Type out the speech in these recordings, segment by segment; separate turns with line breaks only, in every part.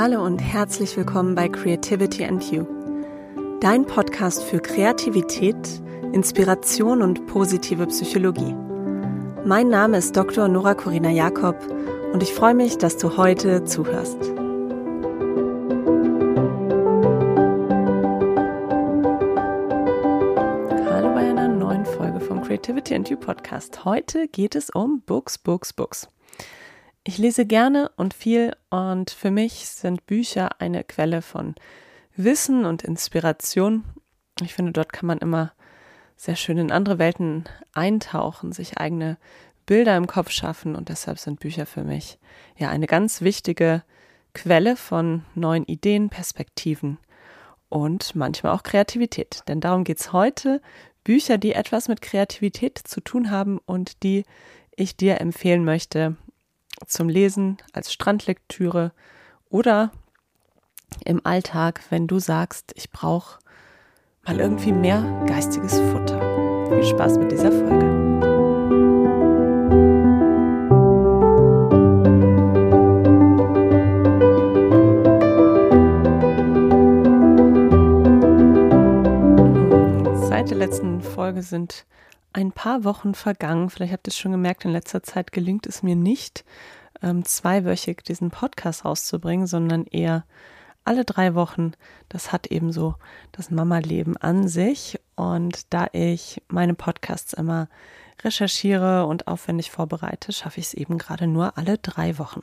Hallo und herzlich willkommen bei Creativity and You, dein Podcast für Kreativität, Inspiration und positive Psychologie. Mein Name ist Dr. Nora Corina Jakob und ich freue mich, dass du heute zuhörst. Hallo bei einer neuen Folge vom Creativity and You Podcast. Heute geht es um Books, Books, Books. Ich lese gerne und viel und für mich sind Bücher eine Quelle von Wissen und Inspiration. Ich finde, dort kann man immer sehr schön in andere Welten eintauchen, sich eigene Bilder im Kopf schaffen und deshalb sind Bücher für mich ja eine ganz wichtige Quelle von neuen Ideen, Perspektiven und manchmal auch Kreativität. Denn darum geht es heute. Bücher, die etwas mit Kreativität zu tun haben und die ich dir empfehlen möchte, zum Lesen, als Strandlektüre oder im Alltag, wenn du sagst, ich brauche mal irgendwie mehr geistiges Futter. Viel Spaß mit dieser Folge. Seit der letzten Folge sind ein paar Wochen vergangen. Vielleicht habt ihr es schon gemerkt, in letzter Zeit gelingt es mir nicht, ähm, zweiwöchig diesen Podcast rauszubringen, sondern eher alle drei Wochen. Das hat eben so das Mama-Leben an sich. Und da ich meine Podcasts immer recherchiere und aufwendig vorbereite, schaffe ich es eben gerade nur alle drei Wochen.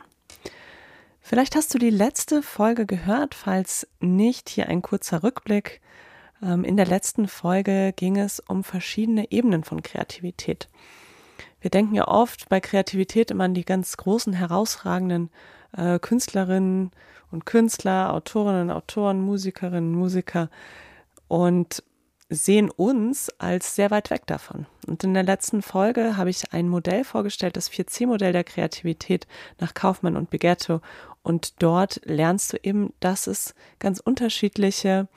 Vielleicht hast du die letzte Folge gehört, falls nicht, hier ein kurzer Rückblick. Ähm, in der letzten Folge ging es um verschiedene Ebenen von Kreativität. Wir denken ja oft bei Kreativität immer an die ganz großen, herausragenden äh, Künstlerinnen und Künstler, Autorinnen, Autoren, Musikerinnen, Musiker und sehen uns als sehr weit weg davon. Und in der letzten Folge habe ich ein Modell vorgestellt, das 4C-Modell der Kreativität nach Kaufmann und Beghetto. Und dort lernst du eben, dass es ganz unterschiedliche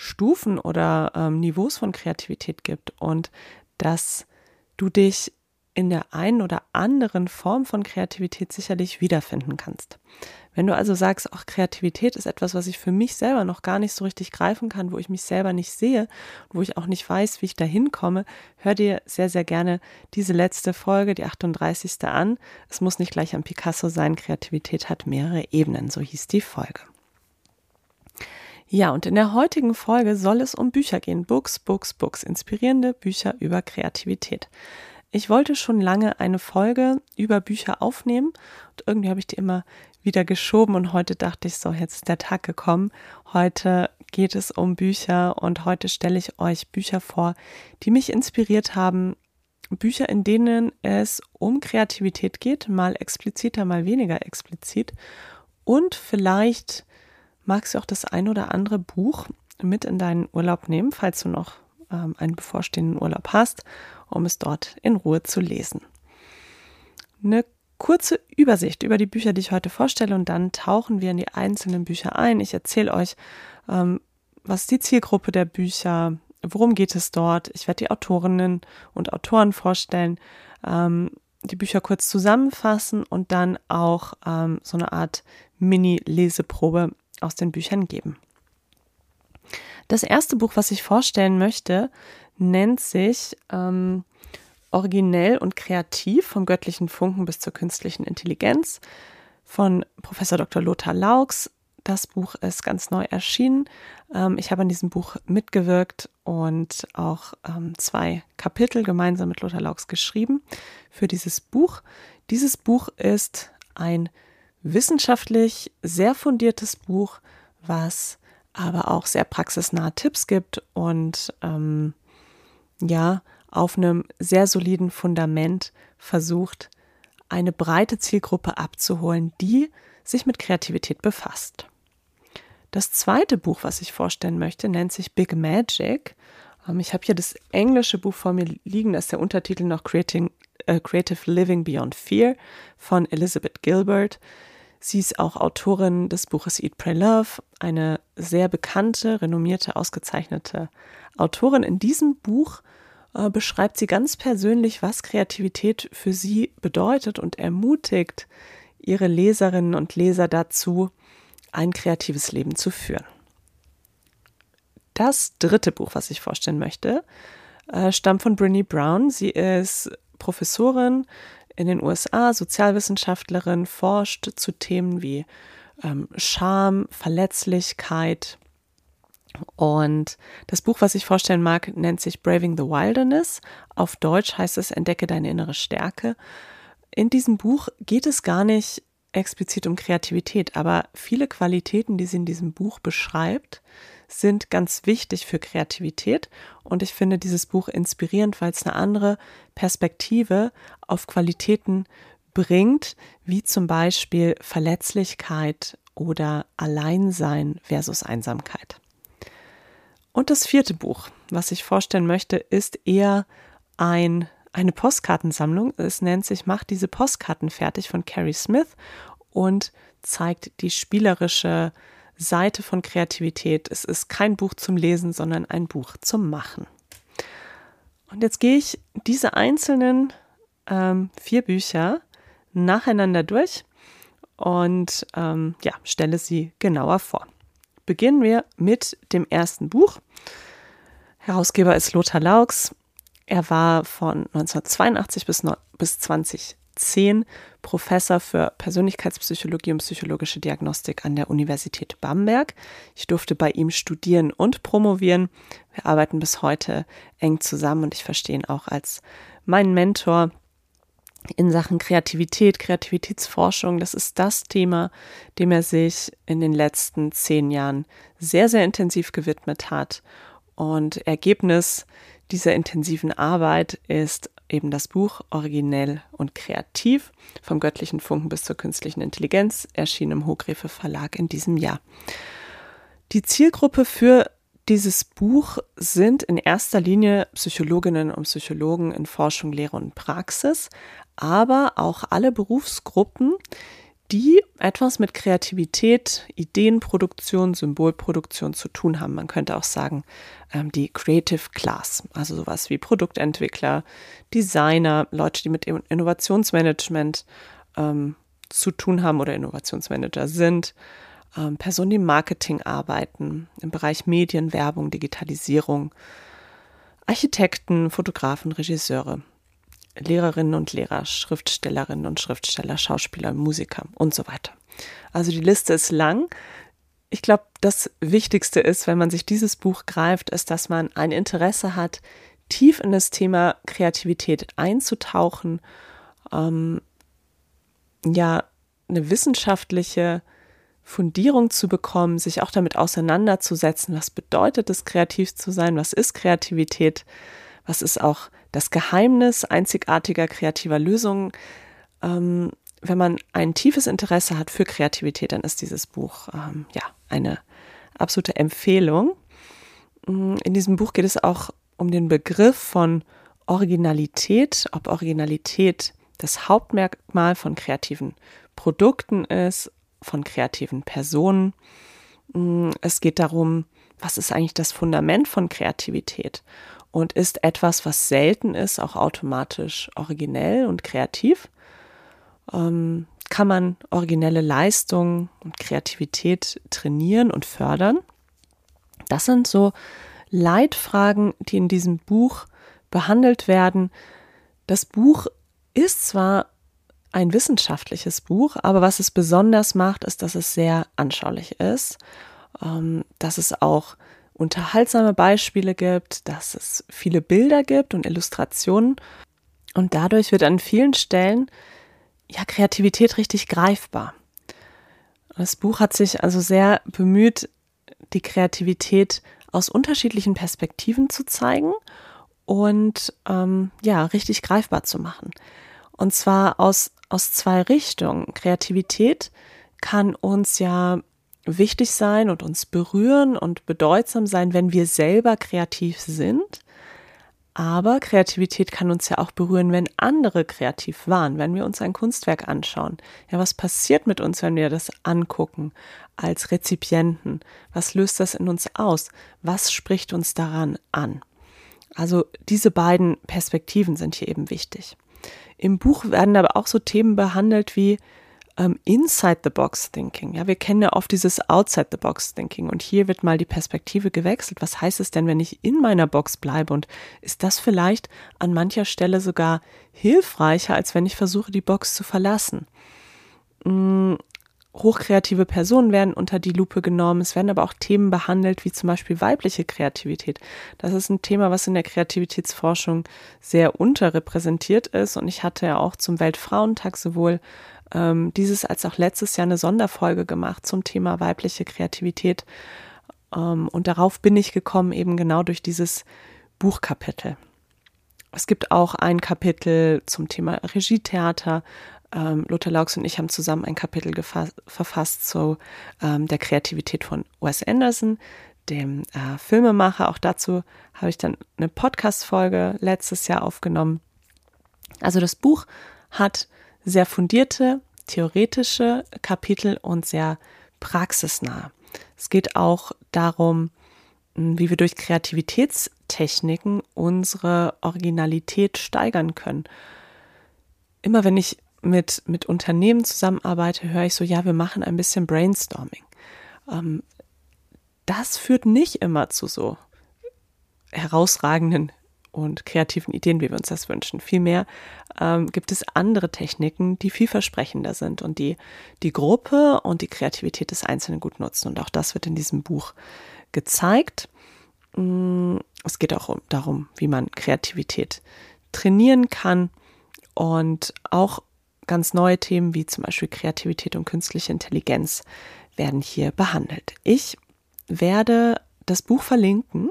Stufen oder ähm, Niveaus von Kreativität gibt und dass du dich in der einen oder anderen Form von Kreativität sicherlich wiederfinden kannst. Wenn du also sagst, auch Kreativität ist etwas, was ich für mich selber noch gar nicht so richtig greifen kann, wo ich mich selber nicht sehe, wo ich auch nicht weiß, wie ich da hinkomme, hör dir sehr, sehr gerne diese letzte Folge, die 38. an. Es muss nicht gleich am Picasso sein, Kreativität hat mehrere Ebenen, so hieß die Folge. Ja, und in der heutigen Folge soll es um Bücher gehen. Books, Books, Books. Inspirierende Bücher über Kreativität. Ich wollte schon lange eine Folge über Bücher aufnehmen und irgendwie habe ich die immer wieder geschoben und heute dachte ich so, jetzt ist der Tag gekommen. Heute geht es um Bücher und heute stelle ich euch Bücher vor, die mich inspiriert haben. Bücher, in denen es um Kreativität geht, mal expliziter, mal weniger explizit und vielleicht magst du auch das ein oder andere Buch mit in deinen Urlaub nehmen, falls du noch ähm, einen bevorstehenden Urlaub hast, um es dort in Ruhe zu lesen. Eine kurze Übersicht über die Bücher, die ich heute vorstelle und dann tauchen wir in die einzelnen Bücher ein. Ich erzähle euch, ähm, was die Zielgruppe der Bücher, worum geht es dort. Ich werde die Autorinnen und Autoren vorstellen, ähm, die Bücher kurz zusammenfassen und dann auch ähm, so eine Art Mini-Leseprobe aus den Büchern geben. Das erste Buch, was ich vorstellen möchte, nennt sich ähm, Originell und kreativ vom göttlichen Funken bis zur künstlichen Intelligenz von Professor Dr. Lothar Laux. Das Buch ist ganz neu erschienen. Ähm, ich habe an diesem Buch mitgewirkt und auch ähm, zwei Kapitel gemeinsam mit Lothar Laux geschrieben für dieses Buch. Dieses Buch ist ein wissenschaftlich sehr fundiertes Buch, was aber auch sehr praxisnahe Tipps gibt und ähm, ja, auf einem sehr soliden Fundament versucht, eine breite Zielgruppe abzuholen, die sich mit Kreativität befasst. Das zweite Buch, was ich vorstellen möchte, nennt sich Big Magic. Ähm, ich habe hier das englische Buch vor mir liegen, da ist der Untertitel noch Creating, uh, Creative Living Beyond Fear von Elizabeth Gilbert. Sie ist auch Autorin des Buches Eat, Pray, Love, eine sehr bekannte, renommierte, ausgezeichnete Autorin. In diesem Buch äh, beschreibt sie ganz persönlich, was Kreativität für sie bedeutet und ermutigt ihre Leserinnen und Leser dazu, ein kreatives Leben zu führen. Das dritte Buch, was ich vorstellen möchte, äh, stammt von Brene Brown. Sie ist Professorin in den USA, Sozialwissenschaftlerin, forscht zu Themen wie ähm, Scham, Verletzlichkeit. Und das Buch, was ich vorstellen mag, nennt sich Braving the Wilderness. Auf Deutsch heißt es Entdecke deine innere Stärke. In diesem Buch geht es gar nicht explizit um Kreativität, aber viele Qualitäten, die sie in diesem Buch beschreibt, sind ganz wichtig für Kreativität. Und ich finde dieses Buch inspirierend, weil es eine andere Perspektive auf Qualitäten bringt, wie zum Beispiel Verletzlichkeit oder Alleinsein versus Einsamkeit. Und das vierte Buch, was ich vorstellen möchte, ist eher ein, eine Postkartensammlung. Es nennt sich Macht diese Postkarten fertig von Carrie Smith und zeigt die spielerische Seite von Kreativität. Es ist kein Buch zum Lesen, sondern ein Buch zum Machen. Und jetzt gehe ich diese einzelnen ähm, vier Bücher nacheinander durch und ähm, ja, stelle sie genauer vor. Beginnen wir mit dem ersten Buch. Herausgeber ist Lothar Laux. Er war von 1982 bis, bis 20 2010 Professor für Persönlichkeitspsychologie und psychologische Diagnostik an der Universität Bamberg. Ich durfte bei ihm studieren und promovieren. Wir arbeiten bis heute eng zusammen und ich verstehe ihn auch als meinen Mentor in Sachen Kreativität, Kreativitätsforschung. Das ist das Thema, dem er sich in den letzten zehn Jahren sehr, sehr intensiv gewidmet hat. Und Ergebnis dieser intensiven Arbeit ist eben das Buch Originell und Kreativ vom göttlichen Funken bis zur künstlichen Intelligenz erschien im Hochgräfe Verlag in diesem Jahr. Die Zielgruppe für dieses Buch sind in erster Linie Psychologinnen und Psychologen in Forschung, Lehre und Praxis, aber auch alle Berufsgruppen, die etwas mit Kreativität, Ideenproduktion, Symbolproduktion zu tun haben. Man könnte auch sagen, ähm, die Creative Class, also sowas wie Produktentwickler, Designer, Leute, die mit Innovationsmanagement ähm, zu tun haben oder Innovationsmanager sind, ähm, Personen, die im Marketing arbeiten, im Bereich Medien, Werbung, Digitalisierung, Architekten, Fotografen, Regisseure. Lehrerinnen und Lehrer, Schriftstellerinnen und Schriftsteller, Schauspieler, Musiker und so weiter. Also die Liste ist lang. Ich glaube, das Wichtigste ist, wenn man sich dieses Buch greift, ist, dass man ein Interesse hat, tief in das Thema Kreativität einzutauchen, ähm, ja, eine wissenschaftliche Fundierung zu bekommen, sich auch damit auseinanderzusetzen, was bedeutet es, kreativ zu sein, was ist Kreativität, was ist auch das Geheimnis einzigartiger kreativer Lösungen. Ähm, wenn man ein tiefes Interesse hat für Kreativität, dann ist dieses Buch ähm, ja eine absolute Empfehlung. Mm, in diesem Buch geht es auch um den Begriff von Originalität, ob Originalität das Hauptmerkmal von kreativen Produkten ist, von kreativen Personen. Mm, es geht darum, was ist eigentlich das Fundament von Kreativität? Und ist etwas, was selten ist, auch automatisch originell und kreativ. Ähm, kann man originelle Leistung und Kreativität trainieren und fördern? Das sind so Leitfragen, die in diesem Buch behandelt werden. Das Buch ist zwar ein wissenschaftliches Buch, aber was es besonders macht, ist, dass es sehr anschaulich ist, ähm, dass es auch unterhaltsame Beispiele gibt, dass es viele Bilder gibt und Illustrationen. Und dadurch wird an vielen Stellen ja Kreativität richtig greifbar. Das Buch hat sich also sehr bemüht, die Kreativität aus unterschiedlichen Perspektiven zu zeigen und ähm, ja, richtig greifbar zu machen. Und zwar aus, aus zwei Richtungen. Kreativität kann uns ja wichtig sein und uns berühren und bedeutsam sein, wenn wir selber kreativ sind. Aber Kreativität kann uns ja auch berühren, wenn andere kreativ waren, wenn wir uns ein Kunstwerk anschauen. Ja, was passiert mit uns, wenn wir das angucken als Rezipienten? Was löst das in uns aus? Was spricht uns daran an? Also diese beiden Perspektiven sind hier eben wichtig. Im Buch werden aber auch so Themen behandelt wie ähm, Inside the Box Thinking. Ja, wir kennen ja oft dieses Outside the Box Thinking und hier wird mal die Perspektive gewechselt. Was heißt es denn, wenn ich in meiner Box bleibe und ist das vielleicht an mancher Stelle sogar hilfreicher, als wenn ich versuche, die Box zu verlassen? Hm, hochkreative Personen werden unter die Lupe genommen. Es werden aber auch Themen behandelt, wie zum Beispiel weibliche Kreativität. Das ist ein Thema, was in der Kreativitätsforschung sehr unterrepräsentiert ist. Und ich hatte ja auch zum Weltfrauentag sowohl ähm, dieses als auch letztes Jahr eine Sonderfolge gemacht zum Thema weibliche Kreativität. Ähm, und darauf bin ich gekommen, eben genau durch dieses Buchkapitel. Es gibt auch ein Kapitel zum Thema Regietheater, ähm, Lothar Laux und ich haben zusammen ein Kapitel verfasst zu ähm, der Kreativität von Wes Anderson, dem äh, Filmemacher. Auch dazu habe ich dann eine Podcast-Folge letztes Jahr aufgenommen. Also das Buch hat sehr fundierte, theoretische Kapitel und sehr praxisnah. Es geht auch darum, wie wir durch Kreativitätstechniken unsere Originalität steigern können. Immer wenn ich mit, mit Unternehmen zusammenarbeite, höre ich so, ja, wir machen ein bisschen Brainstorming. Ähm, das führt nicht immer zu so herausragenden und kreativen Ideen, wie wir uns das wünschen. Vielmehr ähm, gibt es andere Techniken, die vielversprechender sind und die die Gruppe und die Kreativität des Einzelnen gut nutzen. Und auch das wird in diesem Buch gezeigt. Mm, es geht auch um, darum, wie man Kreativität trainieren kann und auch Ganz neue Themen wie zum Beispiel Kreativität und künstliche Intelligenz werden hier behandelt. Ich werde das Buch verlinken.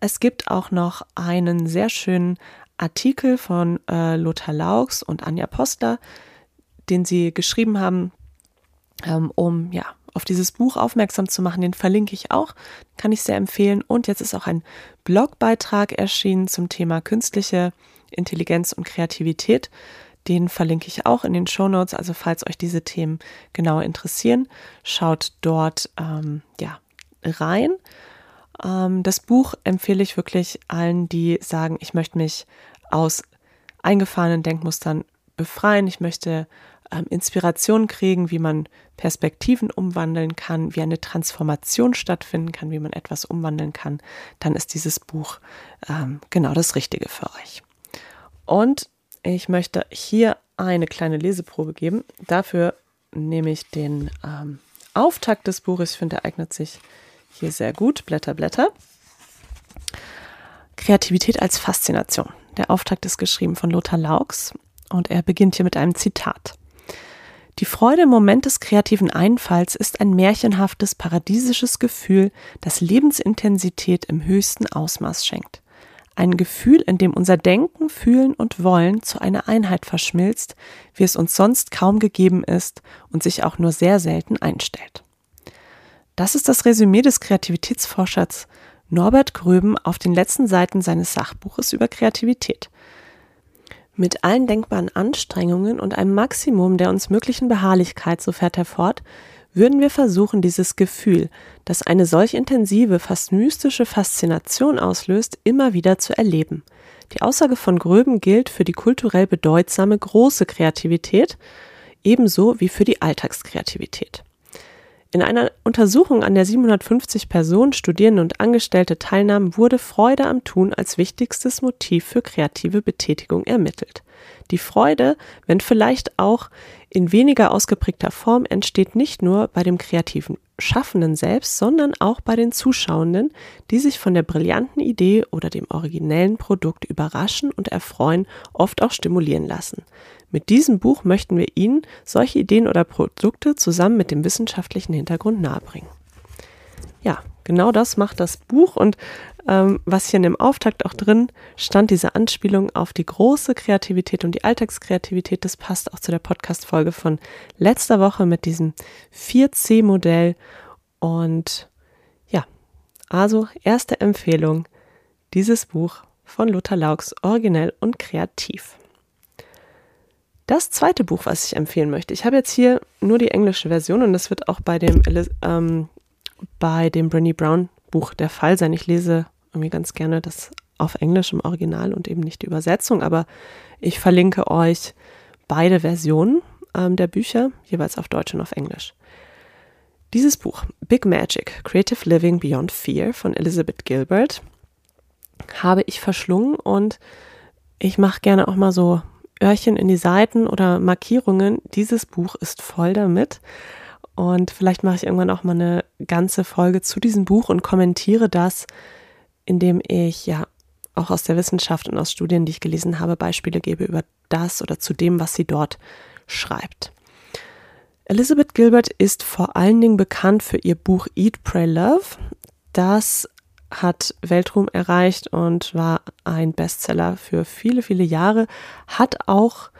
Es gibt auch noch einen sehr schönen Artikel von äh, Lothar Laux und Anja Postler, den sie geschrieben haben, ähm, um ja auf dieses Buch aufmerksam zu machen. Den verlinke ich auch, kann ich sehr empfehlen. Und jetzt ist auch ein Blogbeitrag erschienen zum Thema künstliche Intelligenz und Kreativität. Den verlinke ich auch in den Show Notes. Also falls euch diese Themen genauer interessieren, schaut dort ähm, ja, rein. Ähm, das Buch empfehle ich wirklich allen, die sagen, ich möchte mich aus eingefahrenen Denkmustern befreien. Ich möchte ähm, Inspiration kriegen, wie man Perspektiven umwandeln kann, wie eine Transformation stattfinden kann, wie man etwas umwandeln kann. Dann ist dieses Buch ähm, genau das Richtige für euch. Und ich möchte hier eine kleine Leseprobe geben. Dafür nehme ich den ähm, Auftakt des Buches. Ich finde, er eignet sich hier sehr gut. Blätter, Blätter. Kreativität als Faszination. Der Auftakt ist geschrieben von Lothar Laux und er beginnt hier mit einem Zitat. Die Freude im Moment des kreativen Einfalls ist ein märchenhaftes, paradiesisches Gefühl, das Lebensintensität im höchsten Ausmaß schenkt ein Gefühl, in dem unser Denken, Fühlen und Wollen zu einer Einheit verschmilzt, wie es uns sonst kaum gegeben ist und sich auch nur sehr selten einstellt. Das ist das Resümee des Kreativitätsforschers Norbert Gröben auf den letzten Seiten seines Sachbuches über Kreativität. Mit allen denkbaren Anstrengungen und einem Maximum der uns möglichen Beharrlichkeit, so fährt er fort, würden wir versuchen, dieses Gefühl, das eine solch intensive, fast mystische Faszination auslöst, immer wieder zu erleben. Die Aussage von Gröben gilt für die kulturell bedeutsame große Kreativität, ebenso wie für die Alltagskreativität. In einer Untersuchung, an der 750 Personen, Studierende und Angestellte teilnahmen, wurde Freude am Tun als wichtigstes Motiv für kreative Betätigung ermittelt. Die Freude, wenn vielleicht auch in weniger ausgeprägter Form, entsteht nicht nur bei dem kreativen Schaffenden selbst, sondern auch bei den Zuschauenden, die sich von der brillanten Idee oder dem originellen Produkt überraschen und erfreuen, oft auch stimulieren lassen. Mit diesem Buch möchten wir Ihnen solche Ideen oder Produkte zusammen mit dem wissenschaftlichen Hintergrund nahebringen. Ja, genau das macht das Buch und ähm, was hier in dem Auftakt auch drin stand, diese Anspielung auf die große Kreativität und die Alltagskreativität, das passt auch zu der Podcast-Folge von letzter Woche mit diesem 4C-Modell. Und ja, also erste Empfehlung, dieses Buch von Lothar Laux, originell und kreativ. Das zweite Buch, was ich empfehlen möchte, ich habe jetzt hier nur die englische Version und das wird auch bei dem, ähm, bei dem Brené Brown Buch der Fall sein. Ich lese irgendwie ganz gerne das auf Englisch im Original und eben nicht die Übersetzung, aber ich verlinke euch beide Versionen. ähm, der Bücher, jeweils auf Deutsch und auf Englisch. Dieses Buch, Big Magic, Creative Living Beyond Fear von Elizabeth Gilbert, habe ich verschlungen und ich mache gerne auch mal so Öhrchen in die Seiten oder Markierungen. Dieses Buch ist voll damit. Und vielleicht mache ich irgendwann auch mal eine ganze Folge zu diesem Buch und kommentiere das, indem ich ja auch aus der Wissenschaft und aus Studien, die ich gelesen habe, Beispiele gebe über das oder zu dem, was sie dort schreibt. Elizabeth Gilbert ist vor allen Dingen bekannt für ihr Buch Eat, Pray, Love. Das hat Weltruhm erreicht und war ein Bestseller für viele, viele Jahre, hat auch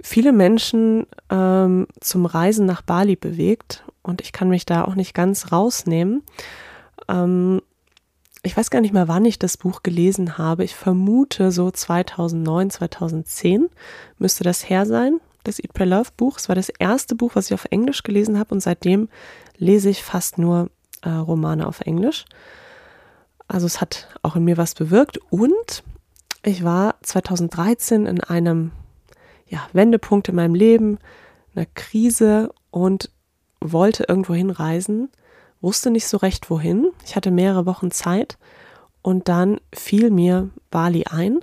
viele Menschen ähm, zum Reisen nach Bali bewegt und ich kann mich da auch nicht ganz rausnehmen. Ähm, ich weiß gar nicht mehr, wann ich das Buch gelesen habe. Ich vermute so 2009, 2010 müsste das her sein, das Eat, Pray, Love Buch. Es war das erste Buch, was ich auf Englisch gelesen habe und seitdem lese ich fast nur äh, Romane auf Englisch. Also es hat auch in mir was bewirkt und ich war 2013 in einem ja, Wendepunkt in meinem Leben, einer Krise und wollte irgendwo hinreisen wusste nicht so recht wohin. Ich hatte mehrere Wochen Zeit und dann fiel mir Bali ein.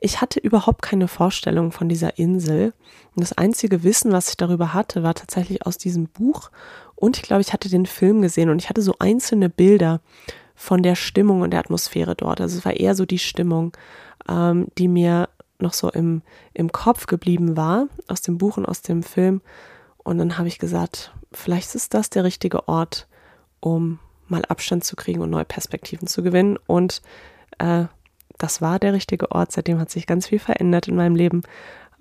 Ich hatte überhaupt keine Vorstellung von dieser Insel. Und das einzige Wissen, was ich darüber hatte, war tatsächlich aus diesem Buch. Und ich glaube, ich hatte den Film gesehen und ich hatte so einzelne Bilder von der Stimmung und der Atmosphäre dort. Also es war eher so die Stimmung, ähm, die mir noch so im, im Kopf geblieben war, aus dem Buch und aus dem Film. Und dann habe ich gesagt, vielleicht ist das der richtige Ort, um mal Abstand zu kriegen und neue Perspektiven zu gewinnen. Und äh, das war der richtige Ort. Seitdem hat sich ganz viel verändert in meinem Leben.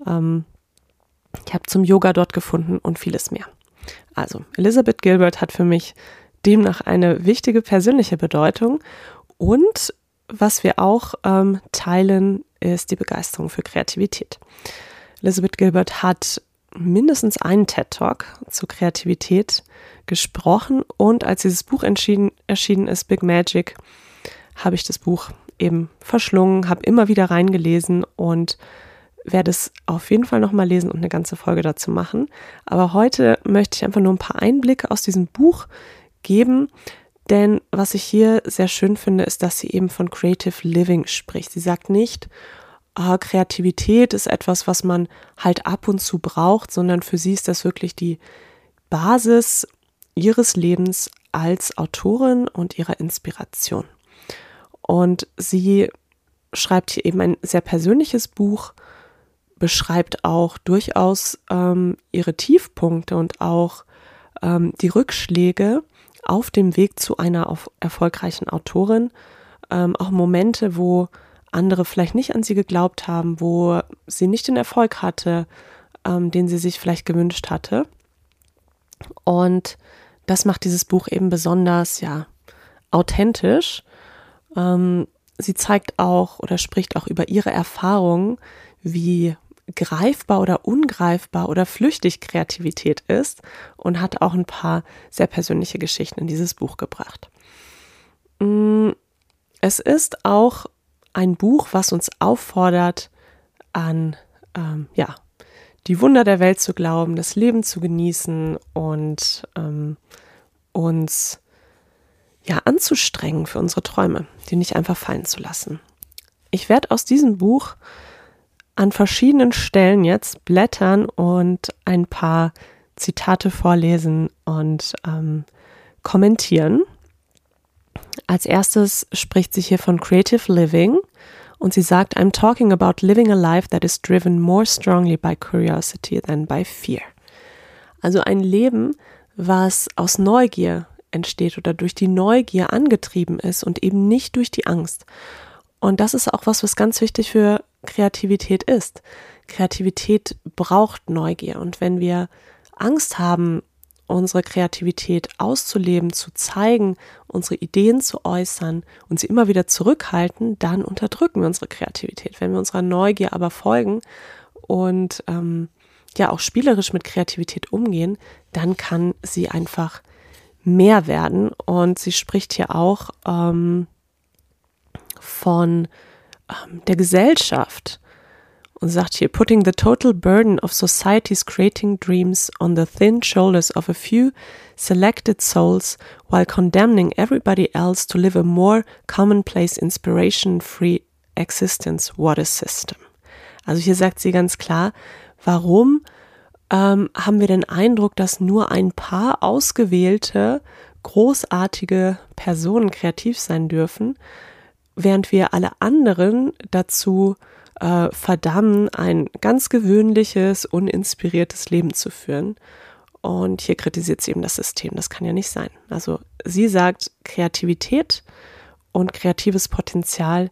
Ähm, ich habe zum Yoga dort gefunden und vieles mehr. Also, Elizabeth Gilbert hat für mich demnach eine wichtige persönliche Bedeutung. Und was wir auch ähm, teilen, ist die Begeisterung für Kreativität. Elizabeth Gilbert hat mindestens einen TED Talk zur Kreativität gesprochen und als dieses Buch erschienen ist, Big Magic, habe ich das Buch eben verschlungen, habe immer wieder reingelesen und werde es auf jeden Fall nochmal lesen und eine ganze Folge dazu machen. Aber heute möchte ich einfach nur ein paar Einblicke aus diesem Buch geben, denn was ich hier sehr schön finde, ist, dass sie eben von Creative Living spricht. Sie sagt nicht, ah, Kreativität ist etwas, was man halt ab und zu braucht, sondern für sie ist das wirklich die Basis ihres Lebens als Autorin und ihrer Inspiration. Und sie schreibt hier eben ein sehr persönliches Buch, beschreibt auch durchaus ähm, ihre Tiefpunkte und auch ähm, die Rückschläge auf dem Weg zu einer erfolgreichen Autorin, ähm, auch Momente, wo andere vielleicht nicht an sie geglaubt haben, wo sie nicht den Erfolg hatte, ähm, den sie sich vielleicht gewünscht hatte. Und das macht dieses Buch eben besonders, ja, authentisch. Ähm, sie zeigt auch oder spricht auch über ihre Erfahrungen, wie greifbar oder ungreifbar oder flüchtig Kreativität ist und hat auch ein paar sehr persönliche Geschichten in dieses Buch gebracht. Mm, es ist auch ein Buch, was uns auffordert, an ähm, ja, die Wunder der Welt zu glauben, das Leben zu genießen und ähm, uns ja anzustrengen für unsere Träume, die nicht einfach fallen zu lassen. Ich werde aus diesem Buch an verschiedenen Stellen jetzt blättern und ein paar Zitate vorlesen und ähm, kommentieren. Als erstes spricht sie hier von Creative Living und sie sagt, I'm talking about living a life that is driven more strongly by curiosity than by fear. Also ein Leben, was aus Neugier entsteht oder durch die Neugier angetrieben ist und eben nicht durch die Angst. Und das ist auch was, was ganz wichtig für Kreativität ist. Kreativität braucht Neugier. Und wenn wir Angst haben, unsere Kreativität auszuleben, zu zeigen, unsere Ideen zu äußern und sie immer wieder zurückhalten, dann unterdrücken wir unsere Kreativität. Wenn wir unserer Neugier aber folgen und ähm, ja auch spielerisch mit Kreativität umgehen, dann kann sie einfach mehr werden. Und sie spricht hier auch ähm, von ähm, der Gesellschaft und sagt hier, putting the total burden of society's creating dreams on the thin shoulders of a few selected souls while condemning everybody else to live a more commonplace inspiration-free existence. What a system. Also hier sagt sie ganz klar, warum ähm, haben wir den Eindruck, dass nur ein paar ausgewählte, großartige Personen kreativ sein dürfen, während wir alle anderen dazu äh, verdammen, ein ganz gewöhnliches, uninspiriertes Leben zu führen. Und hier kritisiert sie eben das System. Das kann ja nicht sein. Also sie sagt, Kreativität und kreatives Potenzial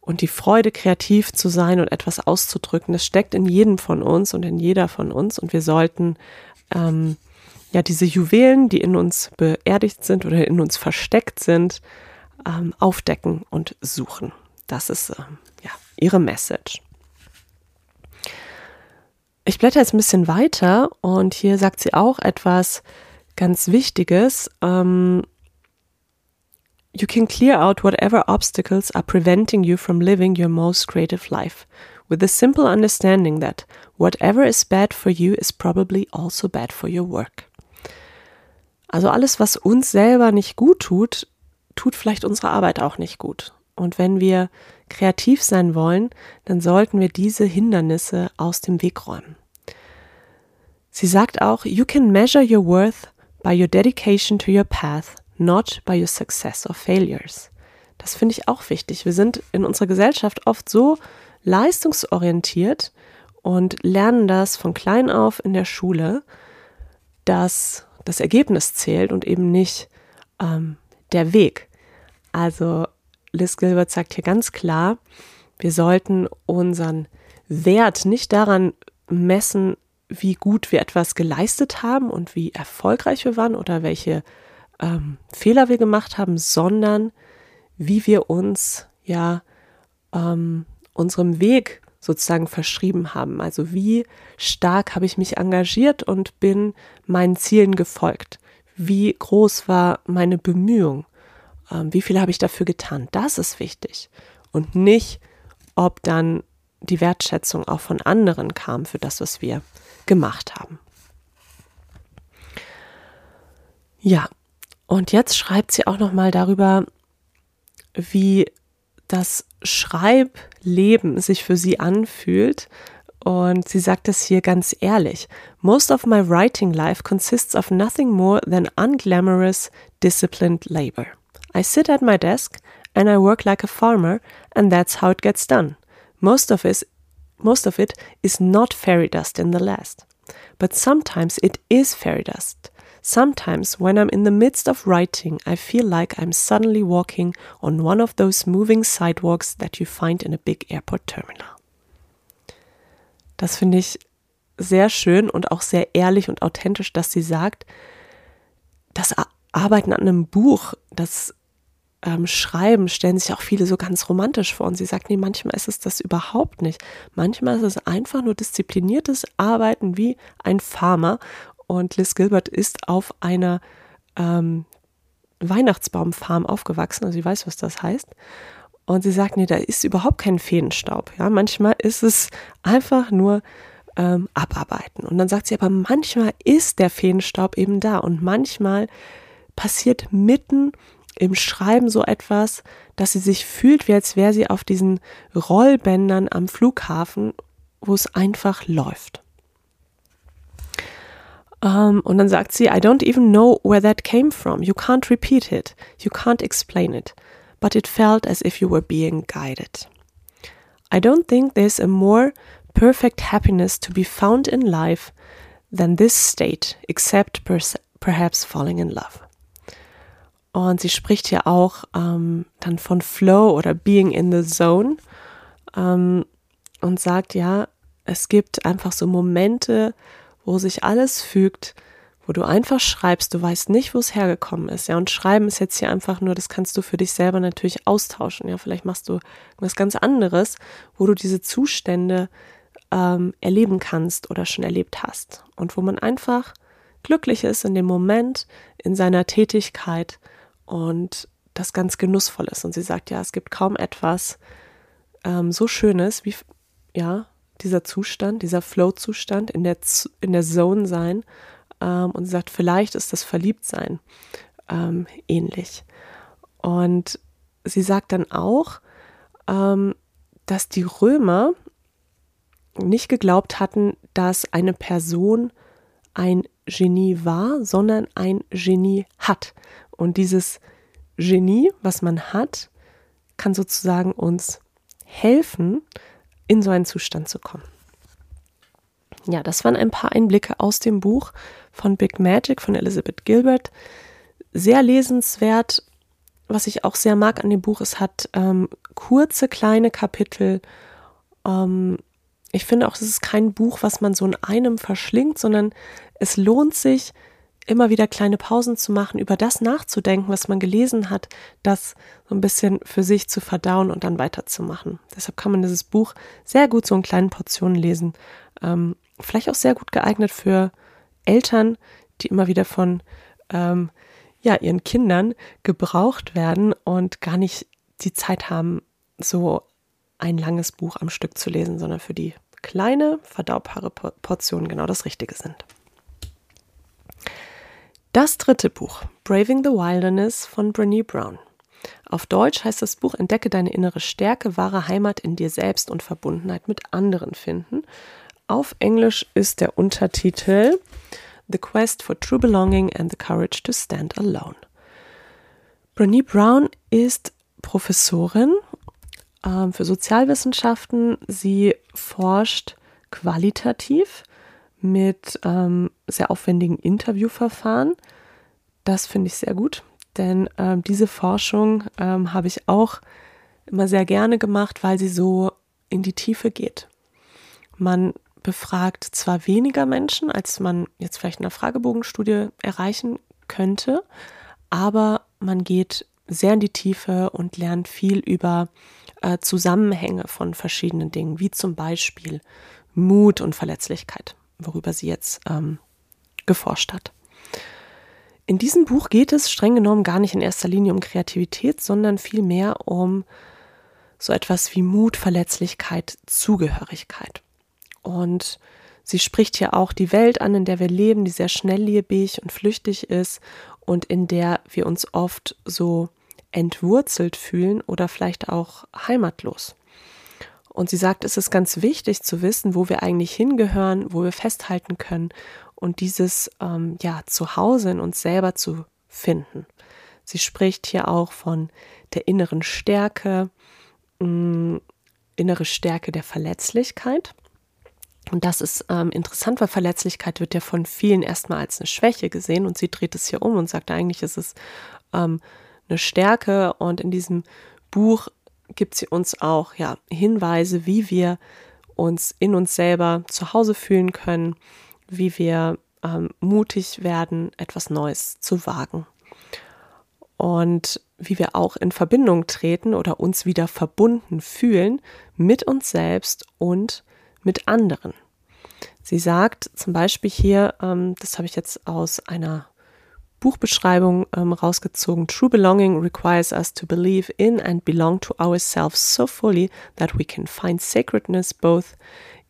und die Freude, kreativ zu sein und etwas auszudrücken, das steckt in jedem von uns und in jeder von uns. Und wir sollten ähm, ja diese Juwelen, die in uns beerdigt sind oder in uns versteckt sind, ähm, aufdecken und suchen. Das ist ähm, ja ihre Message. Ich blätter jetzt ein bisschen weiter und hier sagt sie auch etwas ganz Wichtiges. Ähm, you can clear out whatever obstacles are preventing you from living your most creative life with the simple understanding that whatever is bad for you is probably also bad for your work. Also alles, was uns selber nicht gut tut, tut vielleicht unsere Arbeit auch nicht gut. Und wenn wir kreativ sein wollen, dann sollten wir diese Hindernisse aus dem Weg räumen. Sie sagt auch, you can measure your worth by your dedication to your path, not by your success or failures. Das finde ich auch wichtig. Wir sind in unserer Gesellschaft oft so leistungsorientiert und lernen das von klein auf in der Schule, dass das Ergebnis zählt und eben nicht ähm, der Weg. Also Liz Gilbert sagt hier ganz klar, wir sollten unseren Wert nicht daran messen, wie gut wir etwas geleistet haben und wie erfolgreich wir waren oder welche ähm, Fehler wir gemacht haben, sondern wie wir uns ja ähm, unserem Weg sozusagen verschrieben haben. Also wie stark habe ich mich engagiert und bin meinen Zielen gefolgt. Wie groß war meine Bemühung? Ähm, wie viel habe ich dafür getan? Das ist wichtig. Und nicht, ob dann die Wertschätzung auch von anderen kam für das, was wir gemacht haben. Ja, und jetzt schreibt sie auch noch mal darüber, wie das Schreibleben sich für sie anfühlt. Und sie sagt es hier ganz ehrlich. Most of my writing life consists of nothing more than unglamorous, disciplined labor. I sit at my desk and I work like a farmer, and that's how it gets done. Most of it, most of it is not fairy dust in the last. But sometimes it is fairy dust. Sometimes, when I'm in the midst of writing, I feel like I'm suddenly walking on one of those moving sidewalks that you find in a big airport terminal. Das finde ich sehr schön und auch sehr ehrlich und authentisch, dass sie sagt, das Arbeiten an einem Buch, das ähm, schreiben, stellen sich auch viele so ganz romantisch vor. Und sie sagt, nee, manchmal ist es das überhaupt nicht. Manchmal ist es einfach nur diszipliniertes Arbeiten wie ein Farmer. Und Liz Gilbert ist auf einer ähm, Weihnachtsbaumfarm aufgewachsen. Also sie weiß, was das heißt. Und sie sagt, nee, da ist überhaupt kein Feenstaub. Ja, manchmal ist es einfach nur ähm, abarbeiten. Und dann sagt sie, aber manchmal ist der Feenstaub eben da. Und manchmal passiert mitten im Schreiben so etwas, dass sie sich fühlt, wie als wäre sie auf diesen Rollbändern am Flughafen, wo es einfach läuft. Um, ähm, und dann sagt sie, I don't even know where that came from. You can't repeat it. You can't explain it. But it felt as if you were being guided. I don't think there's a more perfect happiness to be found in life than this state, except perhaps falling in love. Und sie spricht hier auch ähm, dann von Flow oder Being in the Zone ähm, und sagt, ja, es gibt einfach so Momente, wo sich alles fügt, wo du einfach schreibst, du weißt nicht, wo es hergekommen ist. Ja, und schreiben ist jetzt hier einfach nur, das kannst du für dich selber natürlich austauschen. Ja, vielleicht machst du was ganz anderes, wo du diese Zustände ähm, erleben kannst oder schon erlebt hast. Und wo man einfach glücklich ist in dem Moment, in seiner Tätigkeit und das ganz genussvoll ist. Und sie sagt, ja, es gibt kaum etwas ähm, so Schönes wie, ja, dieser Zustand, dieser Flow-Zustand, in der, in der Zone sein. Ähm, und sie sagt, vielleicht ist das Verliebtsein ähm, ähnlich. Und sie sagt dann auch, ähm, dass die Römer nicht geglaubt hatten, dass eine Person ein Genie war, sondern ein Genie hat. Und dieses Genie, was man hat, kann sozusagen uns helfen, in so einen Zustand zu kommen. Ja, das waren ein paar Einblicke aus dem Buch von Big Magic von Elizabeth Gilbert. Sehr lesenswert. Was ich auch sehr mag an dem Buch, es hat ähm, kurze, kleine Kapitel. Ähm, ich finde auch, es ist kein Buch, was man so in einem verschlingt, sondern es lohnt sich, immer wieder kleine Pausen zu machen, über das nachzudenken, was man gelesen hat, das so ein bisschen für sich zu verdauen und dann weiterzumachen. Deshalb kann man dieses Buch sehr gut so in kleinen Portionen lesen. Ähm, vielleicht auch sehr gut geeignet für Eltern, die immer wieder von ähm, ja, ihren Kindern gebraucht werden und gar nicht die Zeit haben, so ein langes Buch am Stück zu lesen, sondern für die kleine, verdaubare Portionen genau das Richtige sind. Das dritte Buch, Braving the Wilderness von Brené Brown. Auf Deutsch heißt das Buch Entdecke deine innere Stärke, wahre Heimat in dir selbst und Verbundenheit mit anderen finden. Auf Englisch ist der Untertitel The Quest for True Belonging and the Courage to Stand Alone. Brené Brown ist Professorin äh, für Sozialwissenschaften. Sie forscht qualitativ mit ähm, sehr aufwendigen Interviewverfahren. Das finde ich sehr gut, denn ähm, diese Forschung ähm, habe ich auch immer sehr gerne gemacht, weil sie so in die Tiefe geht. Man befragt zwar weniger Menschen, als man jetzt vielleicht in einer Fragebogenstudie erreichen könnte, aber man geht sehr in die Tiefe und lernt viel über äh, Zusammenhänge von verschiedenen Dingen, wie zum Beispiel Mut und Verletzlichkeit worüber sie jetzt ähm, geforscht hat. In diesem Buch geht es streng genommen gar nicht in erster Linie um Kreativität, sondern vielmehr um so etwas wie Mut, Verletzlichkeit, Zugehörigkeit. Und sie spricht hier auch die Welt an, in der wir leben, die sehr schnelllebig und flüchtig ist und in der wir uns oft so entwurzelt fühlen oder vielleicht auch heimatlos. Und sie sagt, es ist ganz wichtig zu wissen, wo wir eigentlich hingehören, wo wir festhalten können und dieses ähm, ja Zuhause in uns selber zu finden. Sie spricht hier auch von der inneren Stärke, mh, mm, innere Stärke der Verletzlichkeit. Und das ist ähm, interessant, weil Verletzlichkeit wird ja von vielen erstmal als eine Schwäche gesehen und sie dreht es hier um und sagt, eigentlich ist es ähm, eine Stärke und in diesem Buch gibt sie uns auch ja, Hinweise, wie wir uns in uns selber zu Hause fühlen können, wie wir ähm, mutig werden, etwas Neues zu wagen. Und wie wir auch in Verbindung treten oder uns wieder verbunden fühlen mit uns selbst und mit anderen. Sie sagt zum Beispiel hier, ähm, das habe ich jetzt aus einer Buchbeschreibung ähm, rausgezogen. True belonging requires us to believe in and belong to ourselves so fully that we can find sacredness both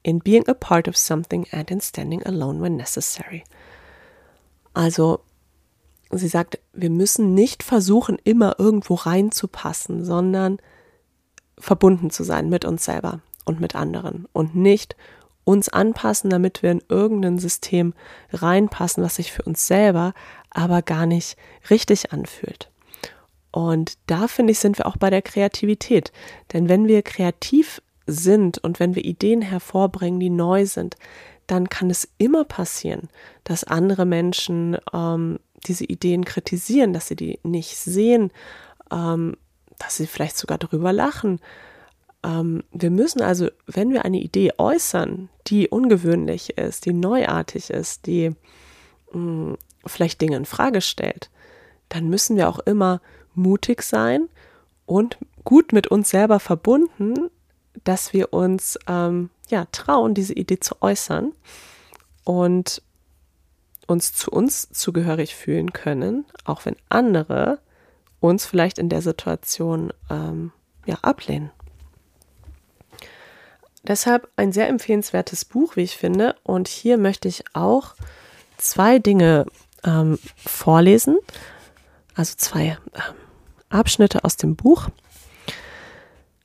in being a part of something and in standing alone when necessary. Also, sie sagt, wir müssen nicht versuchen, immer irgendwo reinzupassen, sondern verbunden zu sein mit uns selber und mit anderen und nicht uns anpassen, damit wir in irgendein System reinpassen, was sich für uns selber aber gar nicht richtig anfühlt. Und da finde ich, sind wir auch bei der Kreativität. Denn wenn wir kreativ sind und wenn wir Ideen hervorbringen, die neu sind, dann kann es immer passieren, dass andere Menschen ähm, diese Ideen kritisieren, dass sie die nicht sehen, ähm, dass sie vielleicht sogar darüber lachen. Ähm, wir müssen also, wenn wir eine Idee äußern, die ungewöhnlich ist, die neuartig ist, die mh, mm, vielleicht Dinge in Frage stellt, dann müssen wir auch immer mutig sein und gut mit uns selber verbunden, dass wir uns ähm, ja trauen, diese Idee zu äußern und uns zu uns zugehörig fühlen können, auch wenn andere uns vielleicht in der Situation ähm, ja ablehnen. Deshalb ein sehr empfehlenswertes Buch, wie ich finde. Und hier möchte ich auch zwei Dinge ähm, vorlesen, also zwei ähm, Abschnitte aus dem Buch.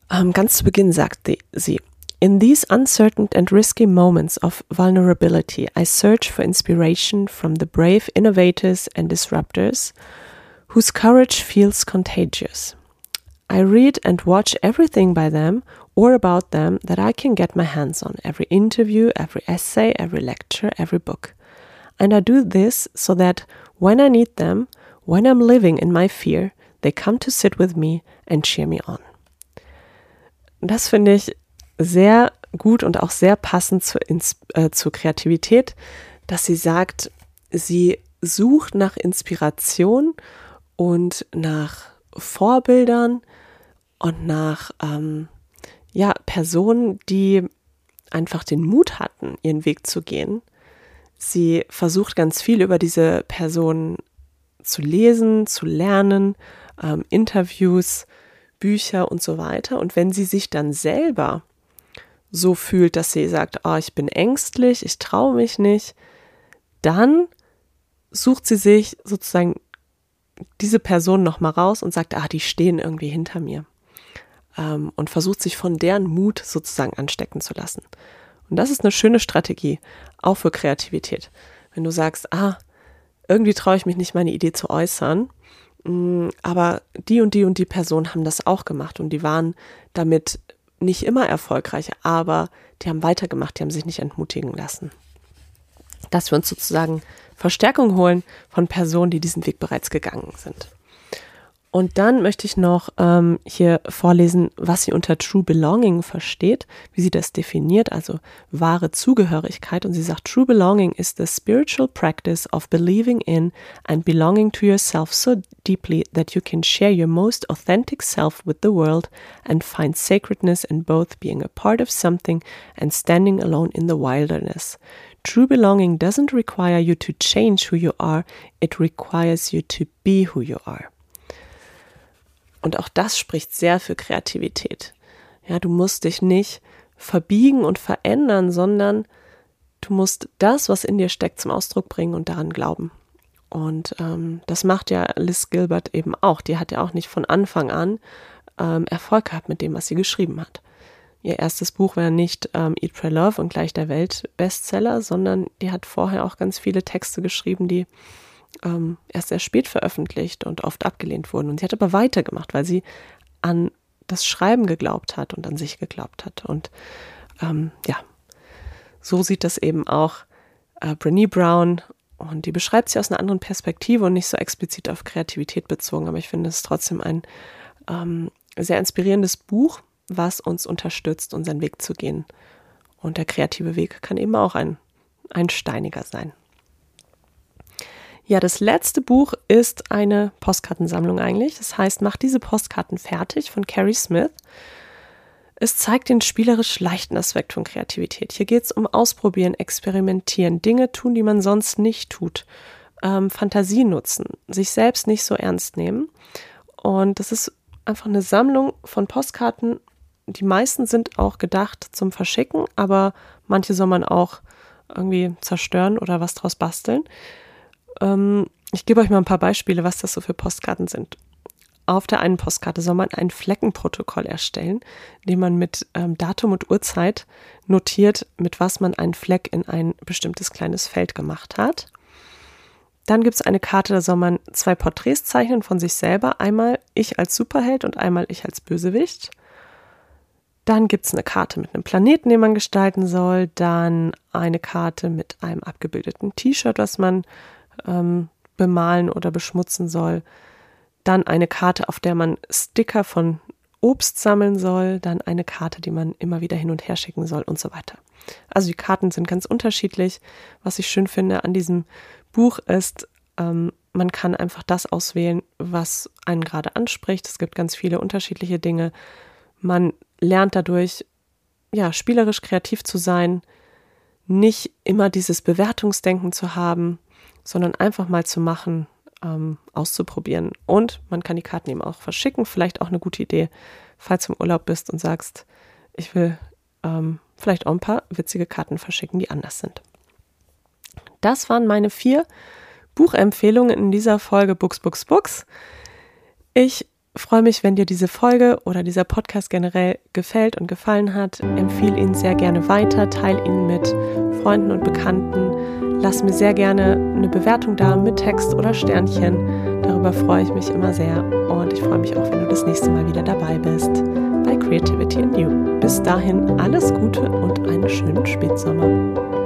Ähm, ganz zu Beginn sagt sie, In these uncertain and risky moments of vulnerability, I search for inspiration from the brave innovators and disruptors whose courage feels contagious. I read and watch everything by them or about them that I can get my hands on every interview, every essay, every lecture, every book. And I do this so that when I need them, when I'm living in my fear, they come to sit with me and cheer me on. Das finde ich sehr gut und auch sehr passend zur, äh, zur Kreativität, dass sie sagt, sie sucht nach Inspiration und nach Vorbildern und nach ähm, ja, Personen, die einfach den Mut hatten, ihren Weg zu gehen. Sie versucht ganz viel über diese Personen zu lesen, zu lernen, ähm, Interviews, Bücher und so weiter. Und wenn sie sich dann selber so fühlt, dass sie sagt, oh, ich bin ängstlich, ich traue mich nicht, dann sucht sie sich sozusagen diese Person nochmal raus und sagt, ah, die stehen irgendwie hinter mir. Ähm, und versucht sich von deren Mut sozusagen anstecken zu lassen. Und das ist eine schöne Strategie, auch für Kreativität. Wenn du sagst, ah, irgendwie traue ich mich nicht, meine Idee zu äußern, mm, aber die und die und die Person haben das auch gemacht und die waren damit nicht immer erfolgreich, aber die haben weitergemacht, die haben sich nicht entmutigen lassen. Dass wir uns sozusagen Verstärkung holen von Personen, die diesen Weg bereits gegangen sind. Und dann möchte ich noch ähm, hier vorlesen, was sie unter True Belonging versteht, wie sie das definiert, also wahre Zugehörigkeit. Und sie sagt, True Belonging is the spiritual practice of believing in and belonging to yourself so deeply that you can share your most authentic self with the world and find sacredness in both being a part of something and standing alone in the wilderness. True belonging doesn't require you to change who you are, it requires you to be who you are. Und auch das spricht sehr für Kreativität. Ja, du musst dich nicht verbiegen und verändern, sondern du musst das, was in dir steckt, zum Ausdruck bringen und daran glauben. Und ähm, das macht ja Liz Gilbert eben auch. Die hat ja auch nicht von Anfang an ähm, Erfolg gehabt mit dem, was sie geschrieben hat. Ihr erstes Buch war nicht ähm, Eat, Pray, Love und gleich der Welt-Bestseller, sondern die hat vorher auch ganz viele Texte geschrieben, die ähm, erst sehr spät veröffentlicht und oft abgelehnt wurden. Und sie hat aber weitergemacht, weil sie an das Schreiben geglaubt hat und an sich geglaubt hat. Und ähm, ja, so sieht das eben auch äh, Brené Brown. Und die beschreibt sie aus einer anderen Perspektive und nicht so explizit auf Kreativität bezogen. Aber ich finde es trotzdem ein ähm, sehr inspirierendes Buch, was uns unterstützt, unseren Weg zu gehen. Und der kreative Weg kann eben auch ein, ein steiniger sein. Ja, das letzte Buch ist eine Postkartensammlung eigentlich. Das heißt, Mach diese Postkarten fertig von Carrie Smith. Es zeigt den spielerisch leichten Aspekt von Kreativität. Hier geht es um Ausprobieren, Experimentieren, Dinge tun, die man sonst nicht tut, ähm, Fantasie nutzen, sich selbst nicht so ernst nehmen. Und das ist einfach eine Sammlung von Postkarten. Die meisten sind auch gedacht zum Verschicken, aber manche soll man auch irgendwie zerstören oder was draus basteln. Ähm, ich gebe euch mal ein paar Beispiele, was das so für Postkarten sind. Auf der einen Postkarte soll man ein Fleckenprotokoll erstellen, indem man mit ähm, Datum und Uhrzeit notiert, mit was man einen Fleck in ein bestimmtes kleines Feld gemacht hat. Dann gibt es eine Karte, da soll man zwei Porträts zeichnen von sich selber. Einmal ich als Superheld und einmal ich als Bösewicht. Dann gibt es eine Karte mit einem Planeten, den man gestalten soll. Dann eine Karte mit einem abgebildeten T-Shirt, was man ähm, bemalen oder beschmutzen soll. Dann eine Karte, auf der man Sticker von Obst sammeln soll. Dann eine Karte, die man immer wieder hin und her schicken soll und so weiter. Also die Karten sind ganz unterschiedlich. Was ich schön finde an diesem Buch ist, ähm, man kann einfach das auswählen, was einen gerade anspricht. Es gibt ganz viele unterschiedliche Dinge. Man lernt dadurch, ja, spielerisch kreativ zu sein, nicht immer dieses Bewertungsdenken zu haben, sondern einfach mal zu machen, ähm, auszuprobieren. Und man kann die Karten eben auch verschicken. Vielleicht auch eine gute Idee, falls du im Urlaub bist und sagst, ich will ähm, vielleicht auch ein paar witzige Karten verschicken, die anders sind. Das waren meine vier Buchempfehlungen in dieser Folge Books, Books, Books. Ich freue mich, wenn dir diese Folge oder dieser Podcast generell gefällt und gefallen hat. Empfehle ihn sehr gerne weiter, teile ihn mit Freunden und Bekannten. Lass mir sehr gerne eine Bewertung da mit Text oder Sternchen. Darüber freue ich mich immer sehr und ich freue mich auch, wenn du das nächste Mal wieder dabei bist bei Creativity in You. Bis dahin alles Gute und einen schönen Spätsommer.